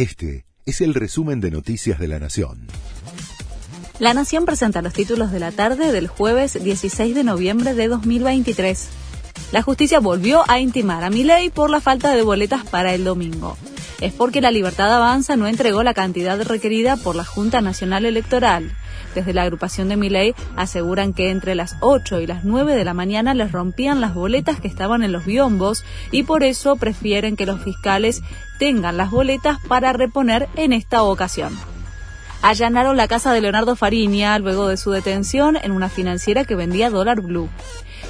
Este es el resumen de Noticias de la Nación. La Nación presenta los títulos de la tarde del jueves 16 de noviembre de 2023. La justicia volvió a intimar a Milei por la falta de boletas para el domingo. Es porque la Libertad Avanza no entregó la cantidad requerida por la Junta Nacional Electoral. Desde la agrupación de Miley aseguran que entre las 8 y las 9 de la mañana les rompían las boletas que estaban en los biombos y por eso prefieren que los fiscales tengan las boletas para reponer en esta ocasión allanaron la casa de Leonardo Fariña luego de su detención en una financiera que vendía dólar blue.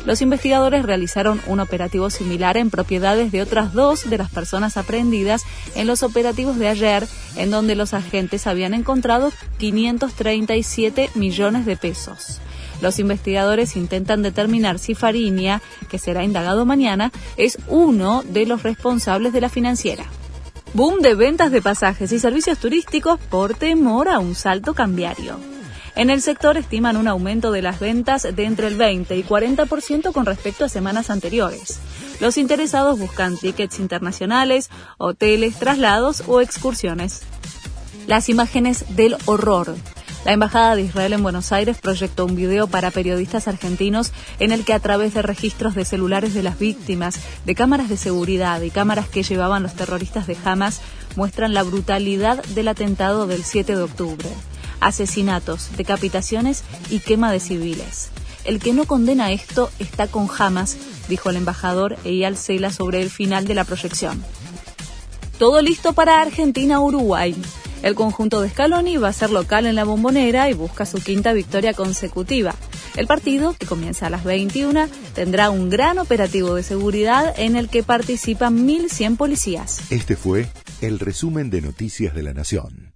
Los investigadores realizaron un operativo similar en propiedades de otras dos de las personas aprehendidas en los operativos de ayer, en donde los agentes habían encontrado 537 millones de pesos. Los investigadores intentan determinar si Fariña, que será indagado mañana, es uno de los responsables de la financiera. Boom de ventas de pasajes y servicios turísticos por temor a un salto cambiario. En el sector estiman un aumento de las ventas de entre el 20 y 40% con respecto a semanas anteriores. Los interesados buscan tickets internacionales, hoteles, traslados o excursiones. Las imágenes del horror. La Embajada de Israel en Buenos Aires proyectó un video para periodistas argentinos en el que a través de registros de celulares de las víctimas, de cámaras de seguridad y cámaras que llevaban los terroristas de Hamas muestran la brutalidad del atentado del 7 de octubre asesinatos, decapitaciones y quema de civiles. El que no condena esto está con Hamas, dijo el embajador Eyal Cela sobre el final de la proyección. Todo listo para Argentina-Uruguay. El conjunto de Scaloni va a ser local en la bombonera y busca su quinta victoria consecutiva. El partido, que comienza a las 21, tendrá un gran operativo de seguridad en el que participan 1.100 policías. Este fue el resumen de Noticias de la Nación.